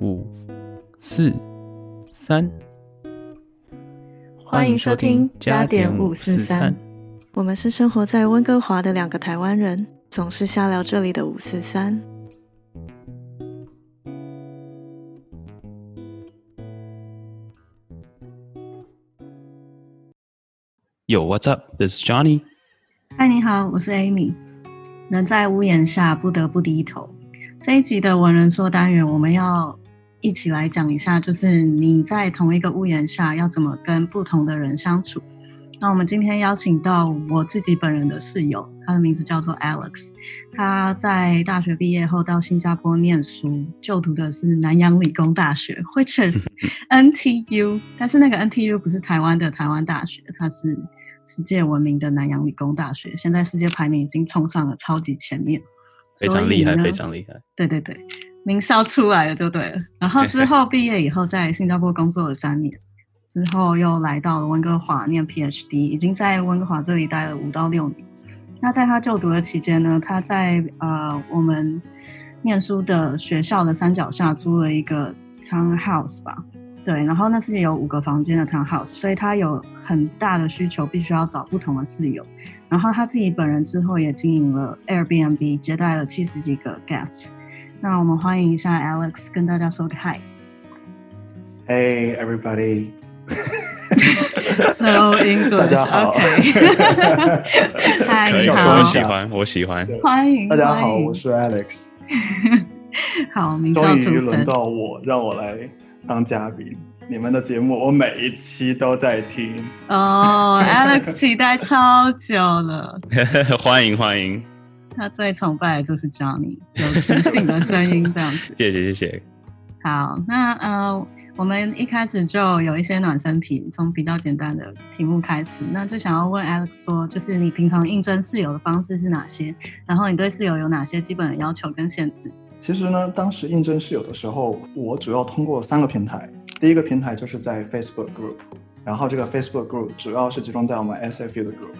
五、四、三，欢迎收听加点五四三。我们是生活在温哥华的两个台湾人，总是瞎聊这里的五四三。Yo, what's up? This is Johnny. 嗨，你好，我是 Amy。人在屋檐下，不得不低头。这一集的文人说单元，我们要一起来讲一下，就是你在同一个屋檐下要怎么跟不同的人相处。那我们今天邀请到我自己本人的室友，他的名字叫做 Alex。他在大学毕业后到新加坡念书，就读的是南洋理工大学 （which is NTU）。但是那个 NTU 不是台湾的台湾大学，它是。世界闻名的南洋理工大学，现在世界排名已经冲上了超级前面，非常厉害，非常厉害。对对对，名校出来了就对了。然后之后毕业以后，在新加坡工作了三年，之后又来到了温哥华念 PhD，已经在温哥华这里待了五到六年。那在他就读的期间呢，他在呃我们念书的学校的山脚下租了一个 townhouse 吧。对，然后那是有五个房间的 townhouse，所以他有很大的需求，必须要找不同的室友。然后他自己本人之后也经营了 Airbnb，接待了七十几个 guests。那我们欢迎一下 Alex，跟大家说个 hi。Hey everybody。So English。大家好。Hi，你好。我喜欢，我喜欢。欢迎。大家好，我是 Alex。好，名校出身。终于轮到我，让我来。当嘉宾，你们的节目我每一期都在听哦。Alex 期待超久了，欢迎欢迎。他最崇拜的就是 Johnny 有磁性的声音这样子。谢谢谢谢。好，那呃，我们一开始就有一些暖身题，从比较简单的题目开始。那就想要问 Alex 说，就是你平常应征室友的方式是哪些？然后你对室友有哪些基本的要求跟限制？其实呢，当时应征室友的时候，我主要通过三个平台。第一个平台就是在 Facebook Group，然后这个 Facebook Group 主要是集中在我们 SFU 的 Group。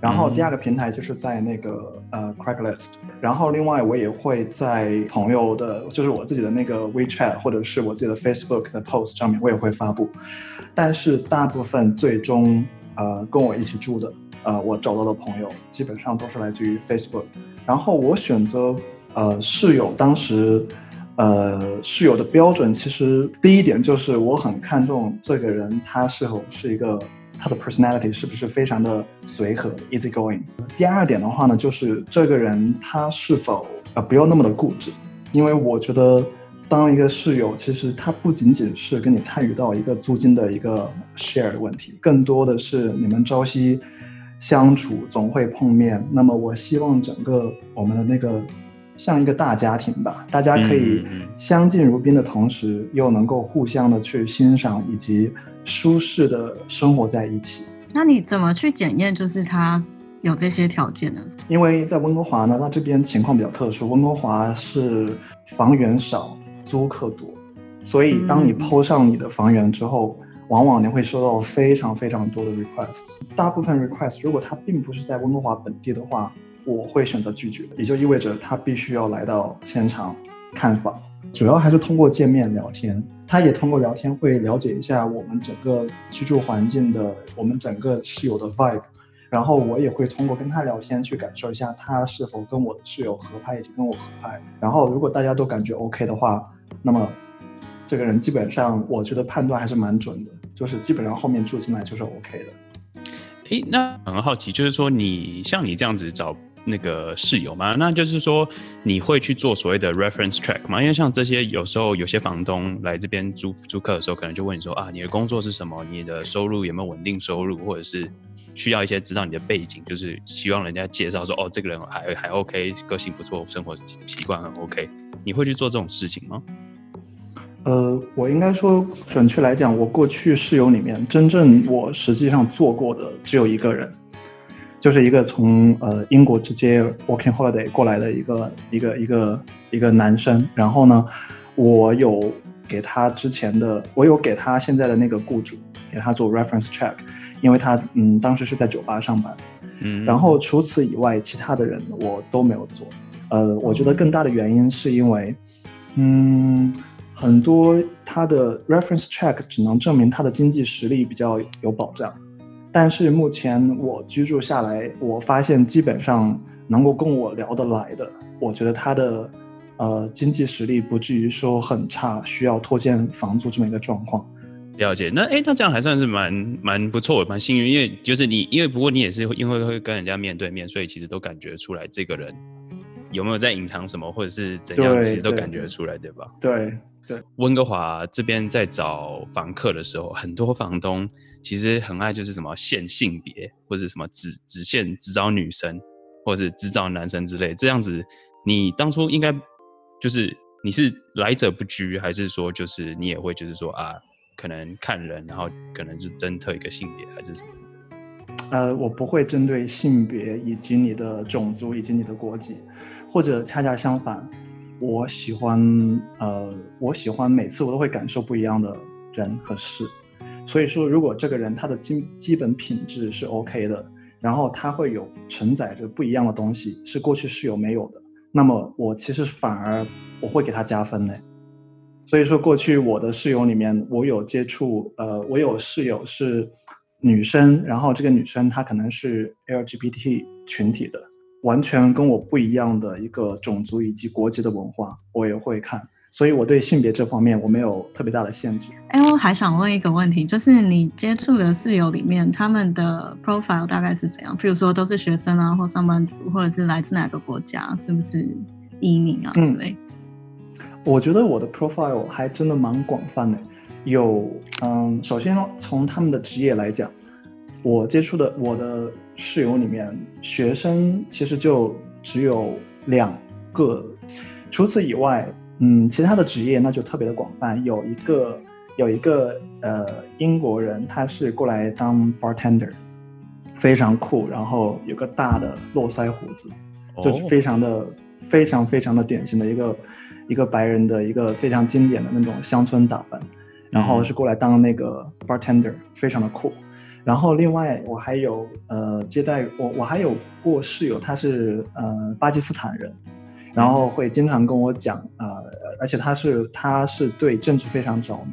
然后第二个平台就是在那个呃 CrackList，。然后另外我也会在朋友的，就是我自己的那个 WeChat 或者是我自己的 Facebook 的 Post 上面，我也会发布。但是大部分最终呃跟我一起住的呃我找到的朋友，基本上都是来自于 Facebook。然后我选择。呃，室友当时，呃，室友的标准其实第一点就是我很看重这个人他是否是一个他的 personality 是不是非常的随和 easy going。第二点的话呢，就是这个人他是否啊不要那么的固执，因为我觉得当一个室友，其实他不仅仅是跟你参与到一个租金的一个 share 的问题，更多的是你们朝夕相处，总会碰面。那么我希望整个我们的那个。像一个大家庭吧，大家可以相敬如宾的同时，又能够互相的去欣赏以及舒适的生活在一起。那你怎么去检验，就是他有这些条件呢？因为在温哥华呢，它这边情况比较特殊，温哥华是房源少，租客多，所以当你抛上你的房源之后，往往你会收到非常非常多的 requests。大部分 request 如果它并不是在温哥华本地的话。我会选择拒绝，也就意味着他必须要来到现场看房，主要还是通过见面聊天。他也通过聊天会了解一下我们整个居住环境的，我们整个室友的 vibe。然后我也会通过跟他聊天去感受一下他是否跟我室友合拍，以及跟我合拍。然后如果大家都感觉 OK 的话，那么这个人基本上我觉得判断还是蛮准的，就是基本上后面住进来就是 OK 的。诶，那很好奇，就是说你像你这样子找。那个室友吗？那就是说你会去做所谓的 reference check 吗？因为像这些有时候有些房东来这边租租客的时候，可能就问你说啊，你的工作是什么？你的收入有没有稳定收入？或者是需要一些知道你的背景，就是希望人家介绍说哦，这个人还还 OK，个性不错，生活习惯很 OK。你会去做这种事情吗？呃，我应该说准确来讲，我过去室友里面真正我实际上做过的只有一个人。就是一个从呃英国直接 working holiday 过来的一个一个一个一个男生，然后呢，我有给他之前的，我有给他现在的那个雇主给他做 reference check，因为他嗯当时是在酒吧上班，嗯，然后除此以外，其他的人我都没有做，呃，我觉得更大的原因是因为，嗯。很多他的 reference check 只能证明他的经济实力比较有保障，但是目前我居住下来，我发现基本上能够跟我聊得来的，我觉得他的呃经济实力不至于说很差，需要拖欠房租这么一个状况。了解，那哎，那这样还算是蛮蛮不错，蛮幸运，因为就是你，因为不过你也是因为会跟人家面对面，所以其实都感觉出来这个人有没有在隐藏什么，或者是怎样，其实都感觉出来，对吧？对对。温哥华这边在找房客的时候，很多房东其实很爱就是什么限性别，或者什么只只限只找女生，或者是只找男生之类，这样子，你当初应该就是你是来者不拒，还是说就是你也会就是说啊？可能看人，然后可能就是针特一个性别还是什么？呃，我不会针对性别以及你的种族以及你的国籍，或者恰恰相反，我喜欢呃，我喜欢每次我都会感受不一样的人和事。所以说，如果这个人他的基基本品质是 OK 的，然后他会有承载着不一样的东西，是过去室友没有的，那么我其实反而我会给他加分嘞。所以说，过去我的室友里面，我有接触，呃，我有室友是女生，然后这个女生她可能是 LGBT 群体的，完全跟我不一样的一个种族以及国籍的文化，我也会看。所以我对性别这方面我没有特别大的限制。哎，我还想问一个问题，就是你接触的室友里面，他们的 profile 大概是怎样？比如说都是学生啊，或上班族，或者是来自哪个国家？是不是移民啊之类？我觉得我的 profile 还真的蛮广泛的，有，嗯，首先从他们的职业来讲，我接触的我的室友里面，学生其实就只有两个，除此以外，嗯，其他的职业那就特别的广泛，有一个有一个呃英国人，他是过来当 bartender，非常酷，然后有个大的络腮胡子，就是非常的非常非常的典型的一个。一个白人的一个非常经典的那种乡村打扮，然后是过来当那个 bartender，非常的酷。然后另外我还有呃接待我我还有过室友，他是呃巴基斯坦人，然后会经常跟我讲啊，而且他是他是对政治非常着迷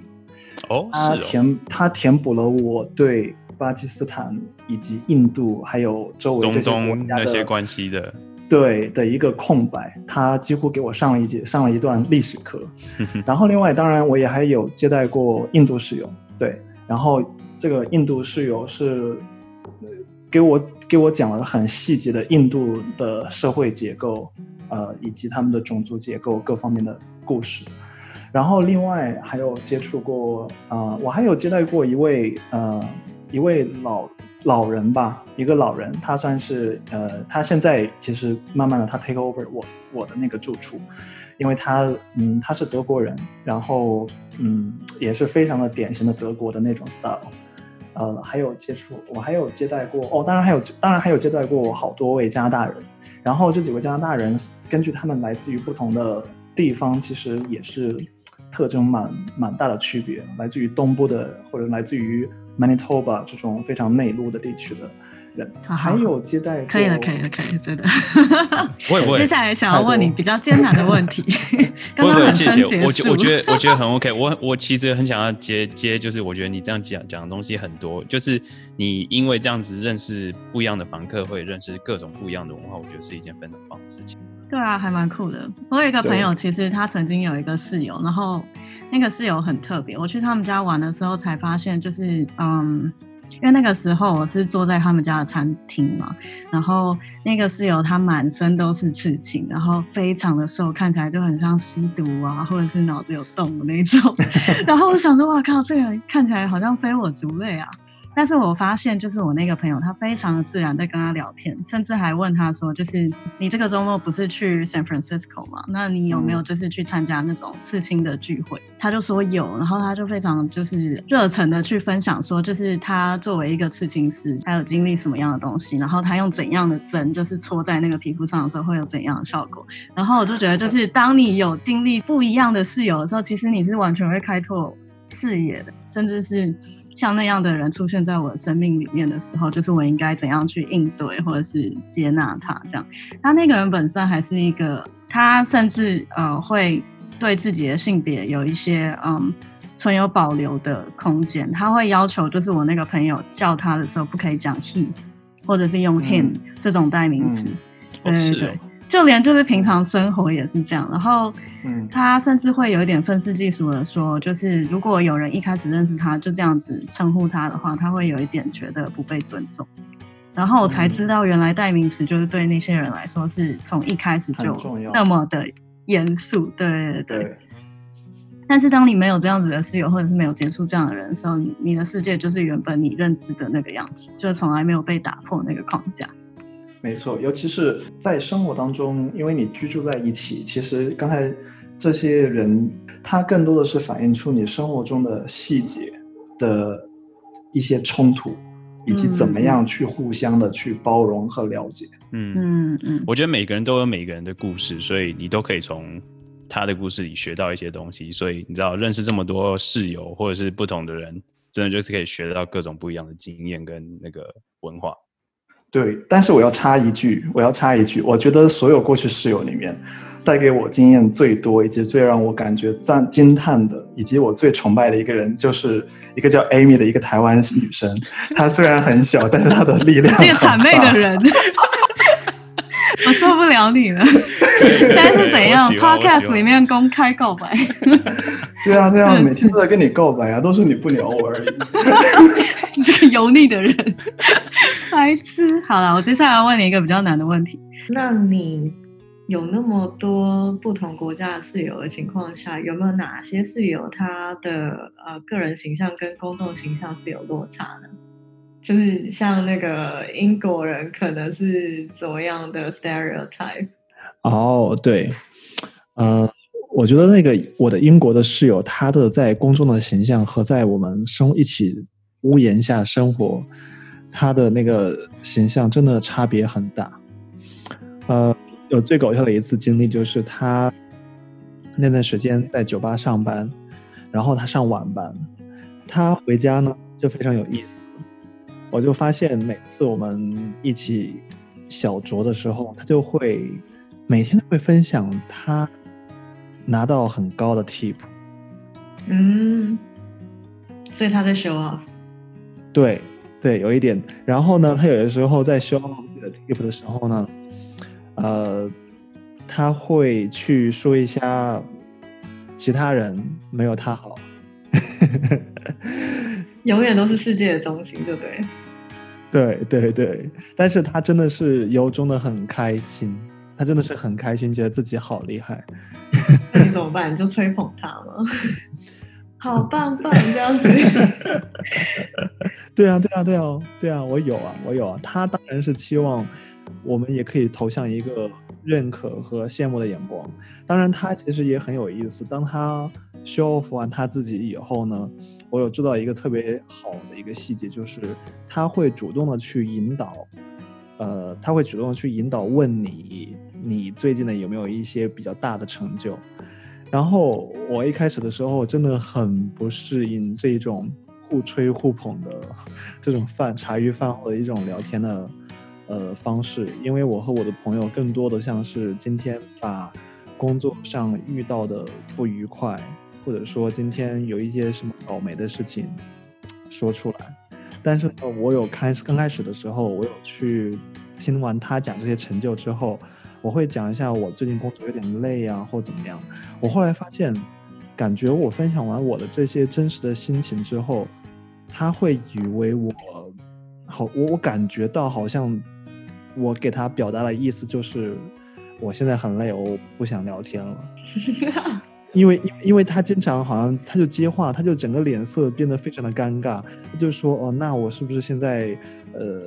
哦，他填他填补了我对巴基斯坦以及印度还有周围这些国家那些关系的。对的一个空白，他几乎给我上了一节，上了一段历史课。然后另外，当然我也还有接待过印度室友，对。然后这个印度室友是给我给我讲了很细节的印度的社会结构，呃，以及他们的种族结构各方面的故事。然后另外还有接触过，呃，我还有接待过一位呃一位老。老人吧，一个老人，他算是呃，他现在其实慢慢的他 take over 我我的那个住处，因为他嗯他是德国人，然后嗯也是非常的典型的德国的那种 style，呃还有接触我还有接待过哦，当然还有当然还有接待过好多位加拿大人，然后这几位加拿大人根据他们来自于不同的地方，其实也是特征蛮蛮大的区别，来自于东部的或者来自于。Manitoba 这种非常内陆的地区的人，还有接待可以了，可以了，可以了，真的。我也接下来想要问你比较艰难的问题。刚刚很谢谢，我我觉得我觉得很 OK。我我其实很想要接接，就是我觉得你这样讲讲的东西很多，就是你因为这样子认识不一样的房客，会认识各种不一样的文化，我觉得是一件非常棒的事情。对啊，还蛮酷的。我有一个朋友，其实他曾经有一个室友，然后。那个室友很特别，我去他们家玩的时候才发现，就是嗯，因为那个时候我是坐在他们家的餐厅嘛，然后那个室友他满身都是刺青，然后非常的瘦，看起来就很像吸毒啊，或者是脑子有洞的那种，然后我想说，哇靠，这个人看起来好像非我族类啊。但是我发现，就是我那个朋友，他非常的自然在跟他聊天，甚至还问他说：“就是你这个周末不是去 San Francisco 吗？那你有没有就是去参加那种刺青的聚会？”他就说有，然后他就非常就是热忱的去分享说，就是他作为一个刺青师，他有经历什么样的东西，然后他用怎样的针就是戳在那个皮肤上的时候会有怎样的效果。然后我就觉得，就是当你有经历不一样的室友的时候，其实你是完全会开拓视野的，甚至是。像那样的人出现在我的生命里面的时候，就是我应该怎样去应对，或者是接纳他这样。他那个人本身还是一个，他甚至呃会对自己的性别有一些嗯存有保留的空间。他会要求，就是我那个朋友叫他的时候，不可以讲 he，或者是用 him 这种代名词。对对对。就连就是平常生活也是这样，然后，嗯，他甚至会有一点愤世嫉俗的说，就是如果有人一开始认识他就这样子称呼他的话，他会有一点觉得不被尊重。然后我才知道，原来代名词就是对那些人来说是从一开始就那么的严肃。对对对。但是当你没有这样子的室友，或者是没有接触这样的人的时候，你的世界就是原本你认知的那个样子，就从来没有被打破那个框架。没错，尤其是在生活当中，因为你居住在一起，其实刚才这些人，他更多的是反映出你生活中的细节的一些冲突，以及怎么样去互相的去包容和了解。嗯嗯嗯，我觉得每个人都有每个人的故事，所以你都可以从他的故事里学到一些东西。所以你知道，认识这么多室友或者是不同的人，真的就是可以学到各种不一样的经验跟那个文化。对，但是我要插一句，我要插一句，我觉得所有过去室友里面，带给我经验最多以及最让我感觉赞惊叹的，以及我最崇拜的一个人，就是一个叫 Amy 的一个台湾女生。她虽然很小，但是她的力量。这个谄媚的人，我受不了你了。现在是怎样？Podcast 里面公开告白？对啊，对啊，每天都在跟你告白啊，都是你不鸟我而已。你这个油腻的人，白痴。好了，我接下来问你一个比较难的问题。那你有那么多不同国家的室友的情况下，有没有哪些室友他的呃个人形象跟公众形象是有落差呢？就是像那个英国人可能是怎么样的 stereotype？哦，对，呃，我觉得那个我的英国的室友，他的在公众的形象和在我们生一起屋檐下生活，他的那个形象真的差别很大。呃，有最搞笑的一次经历就是他那段时间在酒吧上班，然后他上晚班，他回家呢就非常有意思，我就发现每次我们一起小酌的时候，他就会。每天都会分享他拿到很高的 tip，嗯，所以他在 show off，对对，有一点。然后呢，他有的时候在 show off 的 tip 的时候呢，呃，他会去说一下其他人没有他好，永远都是世界的中心，对不对？对对对，但是他真的是由衷的很开心。他真的是很开心，觉得自己好厉害。那你怎么办？你就吹捧他吗？好棒棒，这样子。对啊，对啊，对啊，对啊，我有啊，我有啊。他当然是期望我们也可以投向一个认可和羡慕的眼光。当然，他其实也很有意思。当他 show off 完他自己以后呢，我有知道一个特别好的一个细节，就是他会主动的去引导。呃，他会主动去引导，问你，你最近呢有没有一些比较大的成就？然后我一开始的时候真的很不适应这种互吹互捧的这种饭茶余饭后的一种聊天的呃方式，因为我和我的朋友更多的像是今天把工作上遇到的不愉快，或者说今天有一些什么倒霉的事情说出来。但是呢，我有开刚开始的时候，我有去听完他讲这些成就之后，我会讲一下我最近工作有点累啊，或怎么样。我后来发现，感觉我分享完我的这些真实的心情之后，他会以为我好，我我感觉到好像我给他表达的意思就是我现在很累，我不想聊天了。因为因因为他经常好像他就接话，他就整个脸色变得非常的尴尬，他就说哦，那我是不是现在呃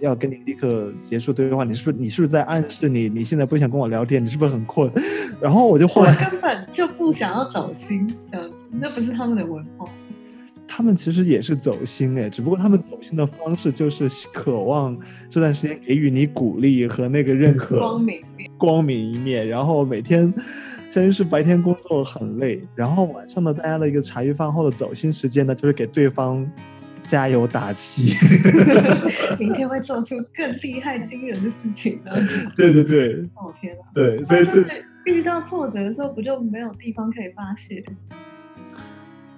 要跟你立刻结束对话？你是不是你是不是在暗示你你现在不想跟我聊天？你是不是很困？然后我就后来根本就不想要走心，那不是他们的文化。他们其实也是走心哎，只不过他们走心的方式就是渴望这段时间给予你鼓励和那个认可，光明光明一面，然后每天。真是白天工作很累，然后晚上呢，大家的一个茶余饭后的走心时间呢，就是给对方加油打气。明天会做出更厉害惊人的事情的。对对对。哦天啊！对，所以是遇到挫折的时候，不就没有地方可以发泄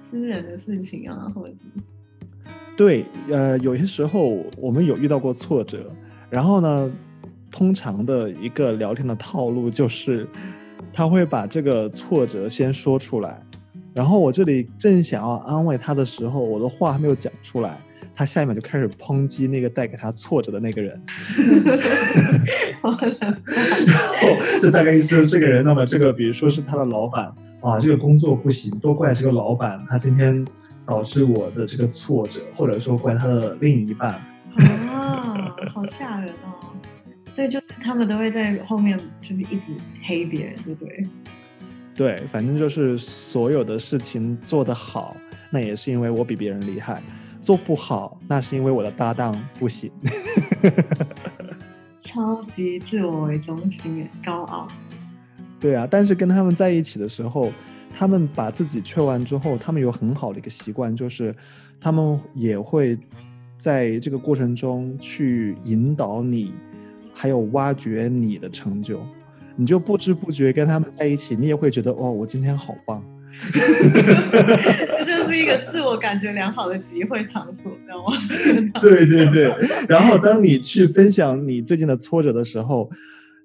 私人的事情啊，或者是对，呃，有些时候我们有遇到过挫折，然后呢，通常的一个聊天的套路就是，他会把这个挫折先说出来，然后我这里正想要安慰他的时候，我的话还没有讲出来，他下一秒就开始抨击那个带给他挫折的那个人。然后这大概意思就是这个人，那么这个比如说是他的老板啊，这个工作不行，都怪这个老板，他今天导致我的这个挫折，或者说怪他的另一半。啊，好吓人哦！所以就是他们都会在后面就是一直黑别人，对不对？对，反正就是所有的事情做得好，那也是因为我比别人厉害；做不好，那是因为我的搭档不行。超级自我为中心，高傲。对啊，但是跟他们在一起的时候，他们把自己劝完之后，他们有很好的一个习惯，就是他们也会在这个过程中去引导你，还有挖掘你的成就。你就不知不觉跟他们在一起，你也会觉得哦，我今天好棒。这就是一个自我感觉良好的集会场所，知道吗？对对对，然后当你去分享你最近的挫折的时候，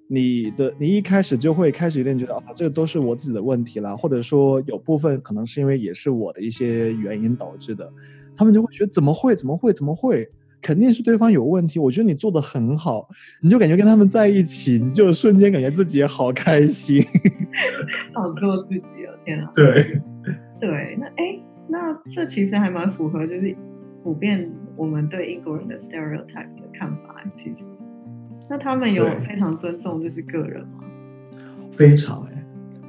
你的你一开始就会开始有点觉得啊，这个都是我自己的问题啦，或者说有部分可能是因为也是我的一些原因导致的，他们就会觉得怎么会怎么会怎么会，肯定是对方有问题。我觉得你做的很好，你就感觉跟他们在一起，你就瞬间感觉自己也好开心。好做自己哦，天啊！对，对，那哎，那这其实还蛮符合就是普遍我们对英国人的 stereotype 的看法。其实，那他们有非常尊重就是个人吗？非常哎，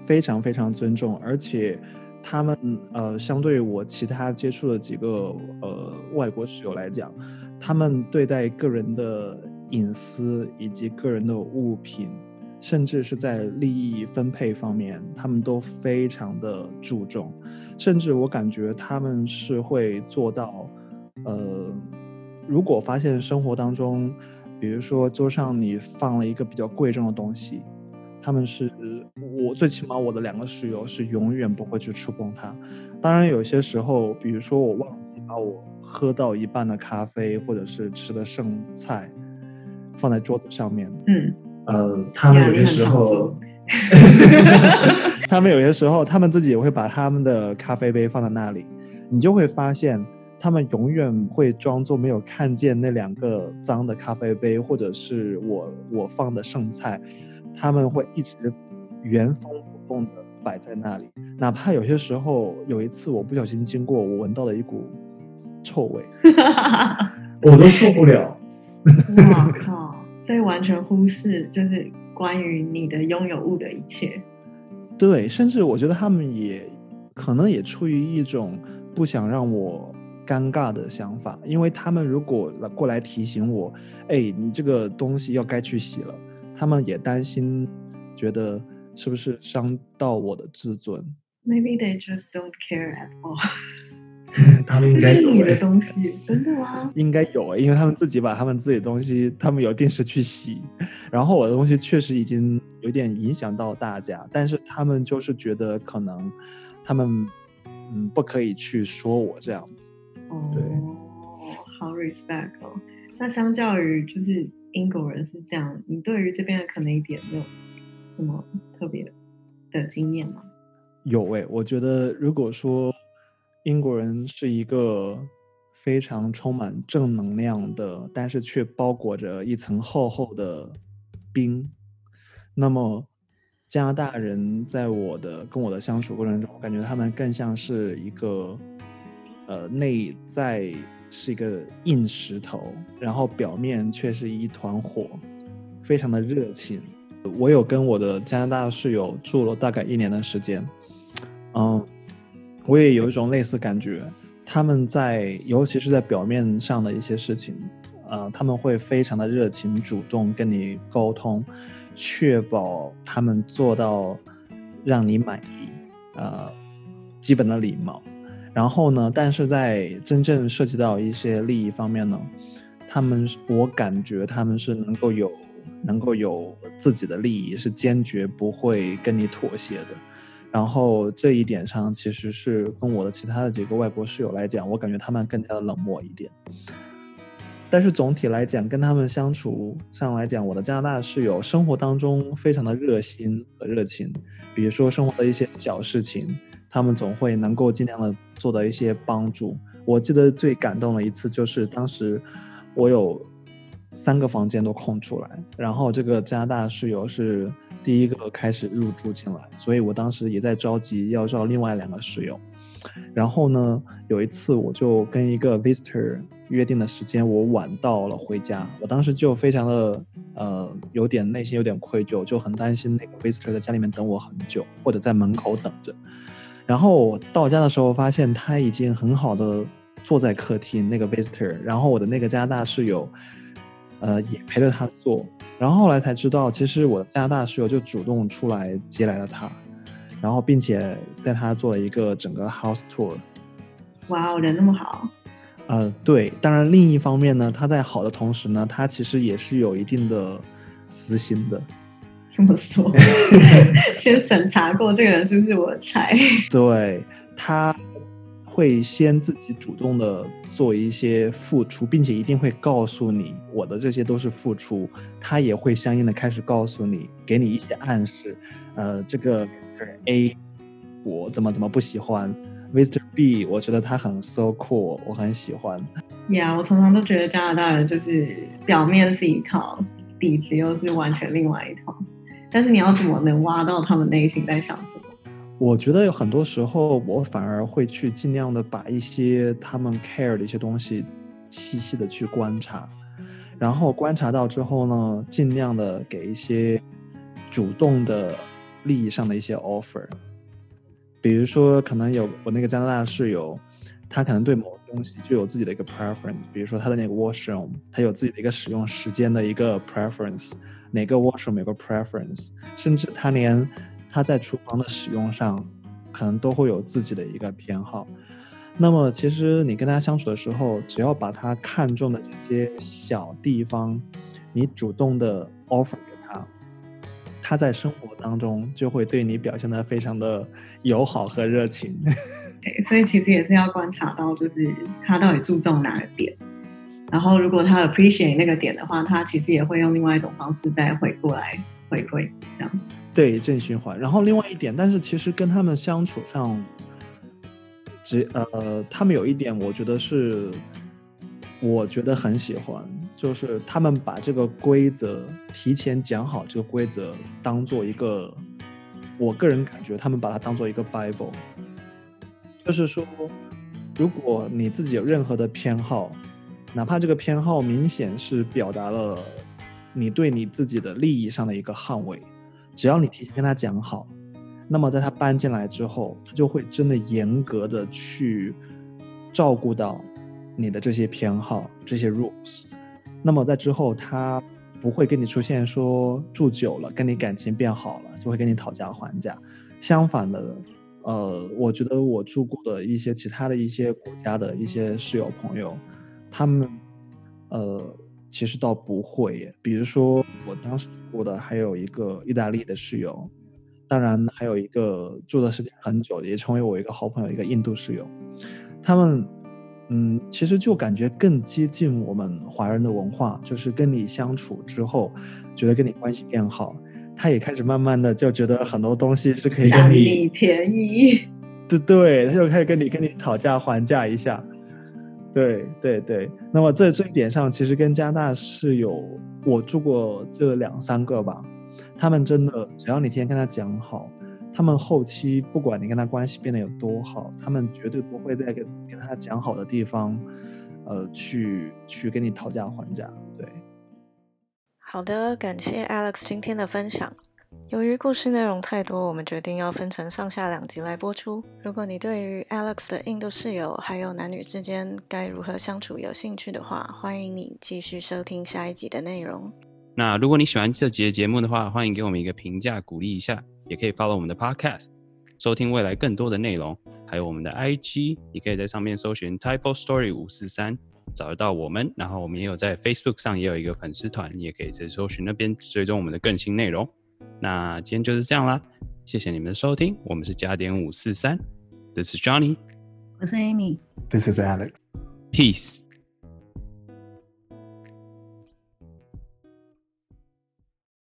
非常非常尊重，而且他们呃，相对于我其他接触的几个呃外国室友来讲，他们对待个人的隐私以及个人的物品，甚至是在利益分配方面，他们都非常的注重，甚至我感觉他们是会做到，呃，如果发现生活当中，比如说桌上你放了一个比较贵重的东西，他们是我最起码我的两个室友是永远不会去触碰它。当然，有些时候，比如说我忘把我喝到一半的咖啡或者是吃的剩菜放在桌子上面，嗯，呃，他们有些时候，他们有些时候他们自己也会把他们的咖啡杯放在那里，你就会发现。他们永远会装作没有看见那两个脏的咖啡杯，或者是我我放的剩菜，他们会一直原封不动的摆在那里，哪怕有些时候，有一次我不小心经过，我闻到了一股臭味，我都受不了。我靠！所以完全忽视就是关于你的拥有物的一切。对，甚至我觉得他们也可能也出于一种不想让我尴尬的想法，因为他们如果来过来提醒我，哎，你这个东西要该去洗了，他们也担心，觉得是不是伤到我的自尊。Maybe they just don't care at all。他们是你的东西，真的吗？应该有欸，因为他们自己把他们自己的东西，他们有定时去洗，然后我的东西确实已经有点影响到大家，但是他们就是觉得可能他们嗯不可以去说我这样子。对哦，好 respect 哦。那相较于就是英国人是这样，你对于这边的 Canadian 有什么特别的经验吗？有诶，我觉得如果说英国人是一个非常充满正能量的，但是却包裹着一层厚厚的冰，那么加拿大人在我的跟我的相处过程中，我感觉他们更像是一个呃内在是一个硬石头，然后表面却是一团火，非常的热情。我有跟我的加拿大室友住了大概一年的时间，嗯，我也有一种类似感觉。他们在，尤其是在表面上的一些事情，呃，他们会非常的热情，主动跟你沟通，确保他们做到让你满意，呃，基本的礼貌。然后呢，但是在真正涉及到一些利益方面呢，他们我感觉他们是能够有能够有自己的利益，是坚决不会跟你妥协的。然后这一点上，其实是跟我的其他的几个外国室友来讲，我感觉他们更加的冷漠一点。但是总体来讲，跟他们相处上来讲，我的加拿大室友生活当中非常的热心和热情，比如说生活的一些小事情，他们总会能够尽量的做到一些帮助。我记得最感动的一次就是当时我有三个房间都空出来，然后这个加拿大室友是第一个开始入住进来，所以我当时也在着急要招另外两个室友。然后呢，有一次我就跟一个 visitor。约定的时间，我晚到了回家，我当时就非常的呃，有点内心有点愧疚，就很担心那个 visitor 在家里面等我很久，或者在门口等着。然后我到家的时候，发现他已经很好的坐在客厅那个 visitor，然后我的那个加拿大室友，呃，也陪着他做。然后后来才知道，其实我的加拿大室友就主动出来接来了他，然后并且带他做了一个整个 house tour。哇哦，人那么好。呃，对，当然另一方面呢，他在好的同时呢，他其实也是有一定的私心的。这么说，先审查过这个人是不是我的菜？对，他会先自己主动的做一些付出，并且一定会告诉你我的这些都是付出。他也会相应的开始告诉你，给你一些暗示。呃，这个 A 我怎么怎么不喜欢。Mr. B，我觉得他很 so cool，我很喜欢。Yeah，我常常都觉得加拿大人就是表面是一套，底子又是完全另外一套。但是你要怎么能挖到他们内心在想什么？我觉得有很多时候，我反而会去尽量的把一些他们 care 的一些东西细细的去观察，然后观察到之后呢，尽量的给一些主动的利益上的一些 offer。比如说，可能有我那个加拿大室友，他可能对某个东西就有自己的一个 preference。比如说他的那个 washroom，他有自己的一个使用时间的一个 preference，哪个 washroom 有个 preference，甚至他连他在厨房的使用上，可能都会有自己的一个偏好。那么，其实你跟他相处的时候，只要把他看中的这些小地方，你主动的 offer 给。他他在生活当中就会对你表现的非常的友好和热情，所以其实也是要观察到，就是他到底注重哪个点，然后如果他 appreciate 那个点的话，他其实也会用另外一种方式再回过来回馈，这样。对，正循环。然后另外一点，但是其实跟他们相处上，只呃，他们有一点，我觉得是。我觉得很喜欢，就是他们把这个规则提前讲好，这个规则当做一个，我个人感觉他们把它当做一个 Bible，就是说，如果你自己有任何的偏好，哪怕这个偏好明显是表达了你对你自己的利益上的一个捍卫，只要你提前跟他讲好，那么在他搬进来之后，他就会真的严格的去照顾到。你的这些偏好，这些 rules，那么在之后他不会跟你出现说住久了跟你感情变好了，就会跟你讨价还价。相反的，呃，我觉得我住过的一些其他的一些国家的一些室友朋友，他们呃其实倒不会。比如说我当时住的还有一个意大利的室友，当然还有一个住的时间很久，也成为我一个好朋友一个印度室友，他们。嗯，其实就感觉更接近我们华人的文化，就是跟你相处之后，觉得跟你关系变好，他也开始慢慢的就觉得很多东西是可以跟你便宜，对对，他就开始跟你跟你讨价还价一下，对对对。那么在这一点上，其实跟加拿大是有我住过这两三个吧，他们真的只要你天天跟他讲好。他们后期不管你跟他关系变得有多好，他们绝对不会在跟跟他讲好的地方，呃，去去跟你讨价还价。对，好的，感谢 Alex 今天的分享。由于故事内容太多，我们决定要分成上下两集来播出。如果你对于 Alex 的印度室友还有男女之间该如何相处有兴趣的话，欢迎你继续收听下一集的内容。那如果你喜欢这集的节目的话，欢迎给我们一个评价，鼓励一下。也可以 follow 我们的 podcast，收听未来更多的内容，还有我们的 IG，你可以在上面搜寻 Type Story 五四三，找得到我们。然后我们也有在 Facebook 上也有一个粉丝团，你也可以直接搜寻那边追踪我们的更新内容。那今天就是这样啦，谢谢你们的收听，我们是加点五四三，This is Johnny，我是 Amy。This is Alex. Peace。